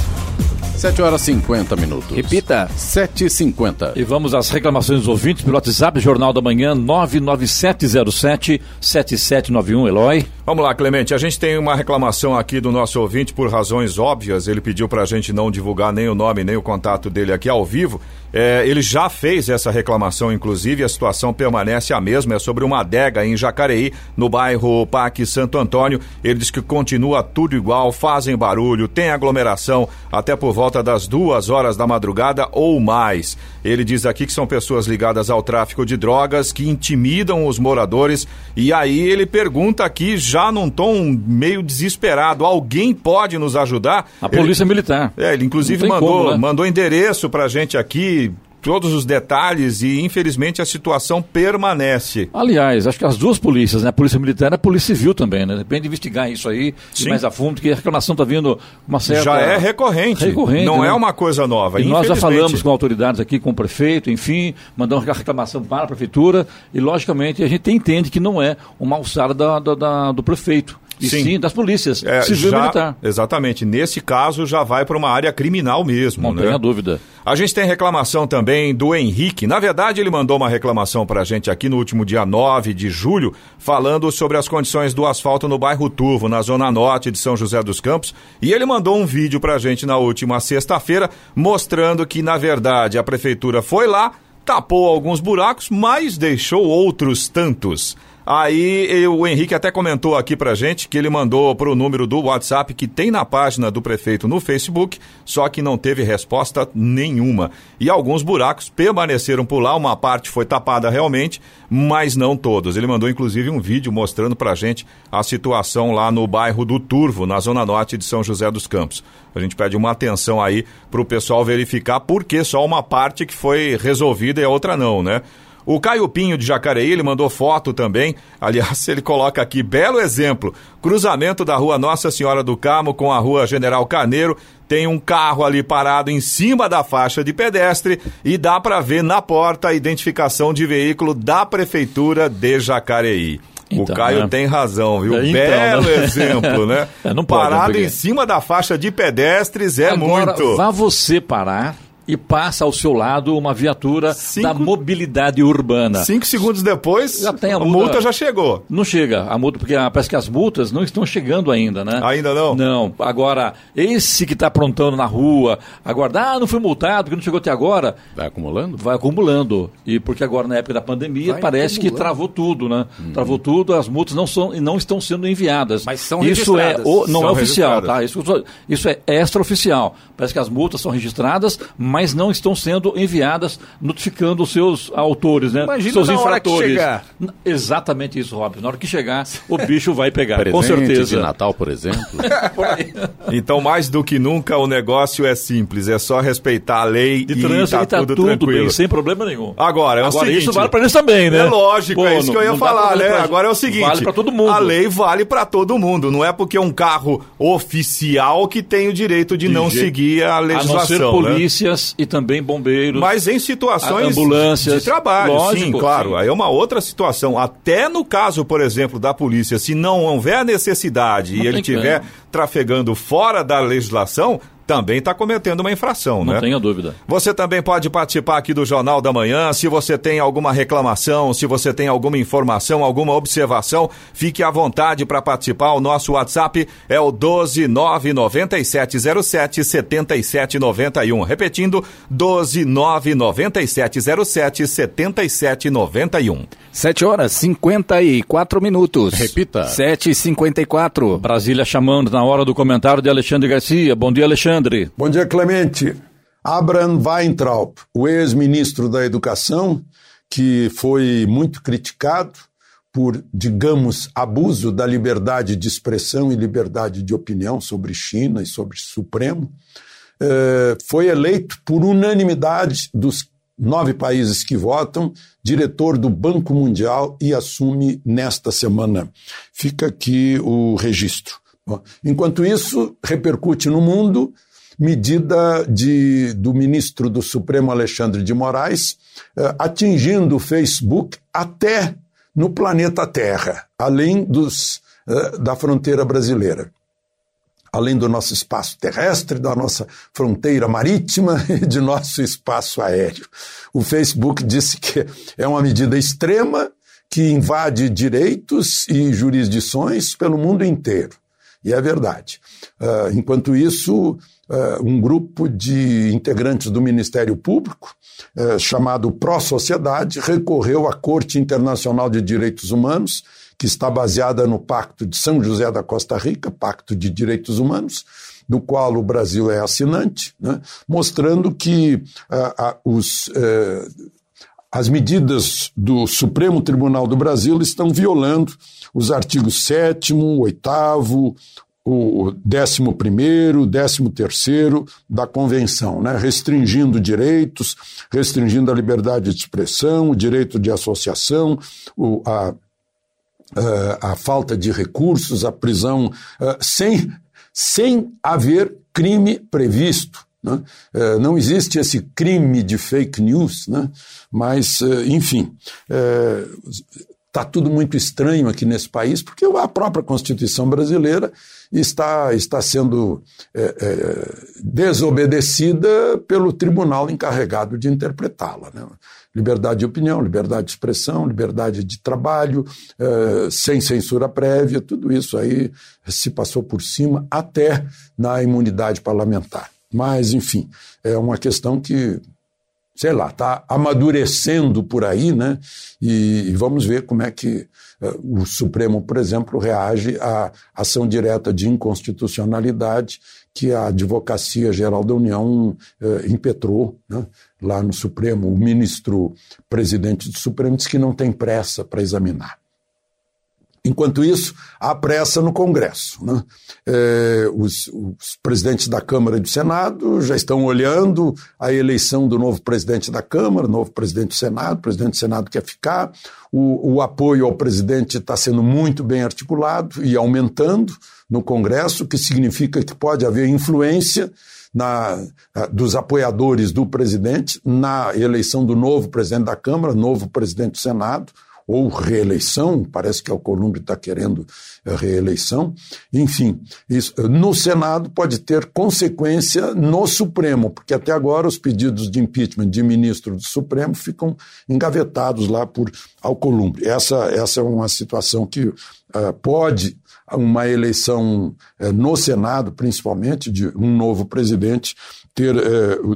7 horas 50 minutos. Repita. 7h50. E vamos às reclamações dos ouvintes pelo WhatsApp, Jornal da Manhã, 99707-7791. Eloy. Vamos lá, Clemente. A gente tem uma reclamação aqui do nosso ouvinte por razões óbvias. Ele pediu para a gente não divulgar nem o nome nem o contato dele aqui ao vivo. É, ele já fez essa reclamação, inclusive, a situação permanece a mesma. É sobre uma adega em Jacareí, no bairro Parque Santo Antônio. Ele diz que continua tudo igual, fazem barulho, tem aglomeração até por volta das duas horas da madrugada ou mais. Ele diz aqui que são pessoas ligadas ao tráfico de drogas que intimidam os moradores. E aí ele pergunta aqui, já num tom meio desesperado. Alguém pode nos ajudar? A Polícia ele, Militar. É, ele inclusive mandou, como, né? mandou endereço pra gente aqui, todos os detalhes e infelizmente a situação permanece. Aliás, acho que as duas polícias, né? A Polícia Militar e a Polícia Civil também, né? Depende de investigar isso aí mais a fundo, porque a reclamação está vindo uma certa... Já é recorrente. recorrente não né? é uma coisa nova. E nós já falamos com autoridades aqui, com o prefeito, enfim, mandamos a reclamação para a prefeitura e, logicamente, a gente entende que não é uma alçada da, da, da, do prefeito. E sim, sim das polícias, é, civil já, militar. Exatamente. Nesse caso, já vai para uma área criminal mesmo. Não né? tenha dúvida. A gente tem reclamação também do Henrique. Na verdade, ele mandou uma reclamação para a gente aqui no último dia 9 de julho, falando sobre as condições do asfalto no bairro Turvo, na zona norte de São José dos Campos. E ele mandou um vídeo para a gente na última sexta-feira, mostrando que, na verdade, a prefeitura foi lá, tapou alguns buracos, mas deixou outros tantos. Aí o Henrique até comentou aqui pra gente que ele mandou pro número do WhatsApp que tem na página do prefeito no Facebook, só que não teve resposta nenhuma. E alguns buracos permaneceram por lá, uma parte foi tapada realmente, mas não todos. Ele mandou inclusive um vídeo mostrando pra gente a situação lá no bairro do Turvo, na zona norte de São José dos Campos. A gente pede uma atenção aí pro pessoal verificar por que só uma parte que foi resolvida e a outra não, né? O Caio Pinho de Jacareí, ele mandou foto também. Aliás, ele coloca aqui, belo exemplo. Cruzamento da rua Nossa Senhora do Carmo com a rua General Carneiro. Tem um carro ali parado em cima da faixa de pedestre e dá para ver na porta a identificação de veículo da Prefeitura de Jacareí. Então, o Caio né? tem razão, viu? Então, Belo né? exemplo, né? É, não pode, Parado porque... em cima da faixa de pedestres é Agora, muito. Vá você parar e passa ao seu lado uma viatura Cinco... da mobilidade urbana. Cinco segundos depois, já tem a, multa, a multa já chegou. Não chega, a multa, porque parece que as multas não estão chegando ainda, né? Ainda não? Não. Agora, esse que está aprontando na rua, aguarda, ah, não foi multado, porque não chegou até agora. Vai acumulando? Vai acumulando. E porque agora, na época da pandemia, Vai parece acumulando. que travou tudo, né? Hum. Travou tudo, as multas não, são, não estão sendo enviadas. Mas são Isso é, o, não são é oficial, tá? Isso, isso é extraoficial. Parece que as multas são registradas, mas não estão sendo enviadas notificando os seus autores, né? Imagina seus na infratores. Hora que chegar. Exatamente isso, Robson. Na hora que chegar, o bicho vai pegar, com certeza. de Natal, por exemplo. então, mais do que nunca, o negócio é simples, é só respeitar a lei de e tá, tá tudo, tudo tranquilo. Bem, sem problema nenhum. Agora, é o Agora, seguinte... isso vale para eles também, né? É lógico, Pô, é isso não, que eu ia falar, né? Pra... Agora é o seguinte... Vale para todo mundo. A lei vale para todo mundo, não é porque é um carro oficial que tem o direito de, de não jeito. seguir a legislação, A não ser né? E também bombeiros. Mas em situações ambulâncias, de trabalho, lógico, sim, claro. Sim. Aí é uma outra situação. Até no caso, por exemplo, da polícia, se não houver necessidade não e ele estiver trafegando fora da legislação, também está cometendo uma infração, Não né? Não tenha dúvida. Você também pode participar aqui do Jornal da Manhã. Se você tem alguma reclamação, se você tem alguma informação, alguma observação, fique à vontade para participar. O nosso WhatsApp é o 1299707 7791. Repetindo, 1299707 7791. 7 horas 54 minutos. Repita. 7h54. Brasília chamando na hora do comentário de Alexandre Garcia. Bom dia, Alexandre. Alexandre. Bom dia, Clemente. Abraham Weintraub, o ex-ministro da Educação, que foi muito criticado por, digamos, abuso da liberdade de expressão e liberdade de opinião sobre China e sobre Supremo, eh, foi eleito por unanimidade dos nove países que votam, diretor do Banco Mundial e assume nesta semana. Fica aqui o registro. Enquanto isso, repercute no mundo medida de, do ministro do Supremo Alexandre de Moraes, eh, atingindo o Facebook até no planeta Terra, além dos, eh, da fronteira brasileira. Além do nosso espaço terrestre, da nossa fronteira marítima e de nosso espaço aéreo. O Facebook disse que é uma medida extrema que invade direitos e jurisdições pelo mundo inteiro. E é verdade. Uh, enquanto isso, uh, um grupo de integrantes do Ministério Público, uh, chamado Pró-Sociedade, recorreu à Corte Internacional de Direitos Humanos, que está baseada no Pacto de São José da Costa Rica, Pacto de Direitos Humanos, do qual o Brasil é assinante, né, mostrando que os as medidas do Supremo Tribunal do Brasil estão violando os artigos 7, 8, o 11, 13 da Convenção, né? restringindo direitos, restringindo a liberdade de expressão, o direito de associação, o, a, a, a, falta de recursos, a prisão, uh, sem, sem haver crime previsto. Né? Uh, não existe esse crime de fake news, né? mas, uh, enfim está tudo muito estranho aqui nesse país, porque a própria Constituição brasileira está, está sendo é, é, desobedecida pelo tribunal encarregado de interpretá-la. Né? Liberdade de opinião, liberdade de expressão, liberdade de trabalho, é, sem censura prévia, tudo isso aí se passou por cima até na imunidade parlamentar. Mas, enfim, é uma questão que sei lá, está amadurecendo por aí, né? E, vamos ver como é que uh, o Supremo, por exemplo, reage à ação direta de inconstitucionalidade que a Advocacia Geral da União uh, impetrou né? lá no Supremo. O ministro presidente do Supremo disse que não tem pressa para examinar. Enquanto isso, há pressa no Congresso. Né? É, os, os, presidentes da Câmara e do Senado já estão olhando a eleição do novo presidente da Câmara, novo presidente do Senado, o presidente do Senado quer ficar. O, o apoio ao presidente está sendo muito bem articulado e aumentando no Congresso, o que significa que pode haver influência na, dos apoiadores do presidente na eleição do novo presidente da Câmara, novo presidente do Senado ou reeleição, parece que Alcolumbre está querendo eh, reeleição. Enfim, isso, no Senado pode ter consequência no Supremo, porque até agora os pedidos de impeachment de ministro do Supremo ficam engavetados lá por Alcolumbre. Essa, essa é uma situação que uh, pode uma eleição no Senado, principalmente, de um novo presidente, ter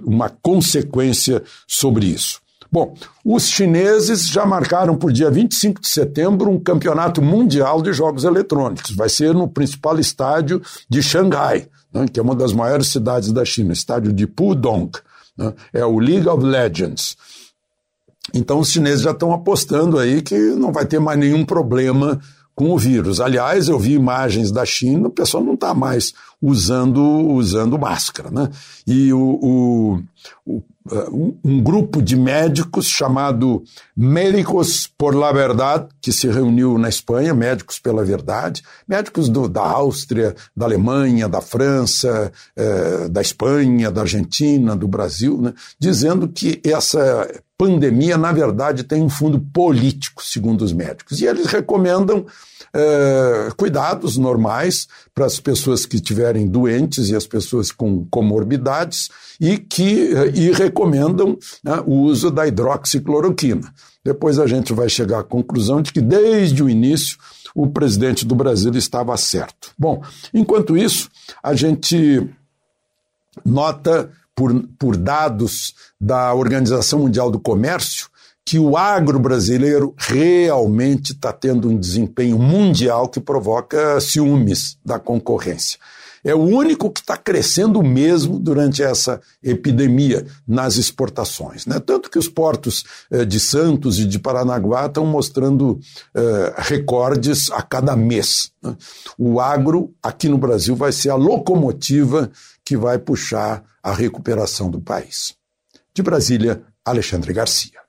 uma consequência sobre isso. Bom, os chineses já marcaram o dia 25 de setembro um campeonato mundial de jogos eletrônicos. Vai ser no principal estádio de Xangai, né, que é uma das maiores cidades da China, estádio de Pudong. Né, é o League of Legends. Então os chineses já estão apostando aí que não vai ter mais nenhum problema com o vírus. Aliás, eu vi imagens da China, o pessoal não está mais usando, usando máscara. Né? E o, o, o um grupo de médicos chamado Médicos por la Verdade, que se reuniu na Espanha, Médicos pela Verdade, médicos do, da Áustria, da Alemanha, da França, eh, da Espanha, da Argentina, do Brasil, né, dizendo que essa pandemia, na verdade, tem um fundo político, segundo os médicos. E eles recomendam é, cuidados normais para as pessoas que estiverem doentes e as pessoas com comorbidades e que e recomendam né, o uso da hidroxicloroquina. Depois a gente vai chegar à conclusão de que desde o início o presidente do Brasil estava certo. Bom, enquanto isso, a gente nota por, por dados da Organização Mundial do Comércio que o agro brasileiro realmente está tendo um desempenho mundial que provoca ciúmes da concorrência. É o único que está crescendo mesmo durante essa epidemia nas exportações. Né? Tanto que os portos eh, de Santos e de Paranaguá estão mostrando eh, recordes a cada mês. Né? O agro, aqui no Brasil, vai ser a locomotiva que vai puxar a recuperação do país. De Brasília, Alexandre Garcia.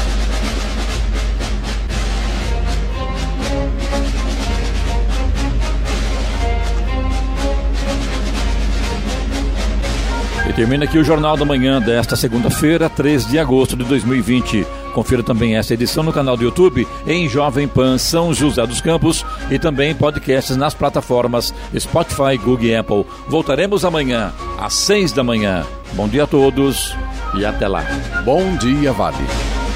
Termina aqui o Jornal da Manhã desta segunda-feira, 3 de agosto de 2020. Confira também essa edição no canal do YouTube em Jovem Pan São José dos Campos e também podcasts nas plataformas Spotify, Google e Apple. Voltaremos amanhã às 6 da manhã. Bom dia a todos e até lá. Bom dia, Vale.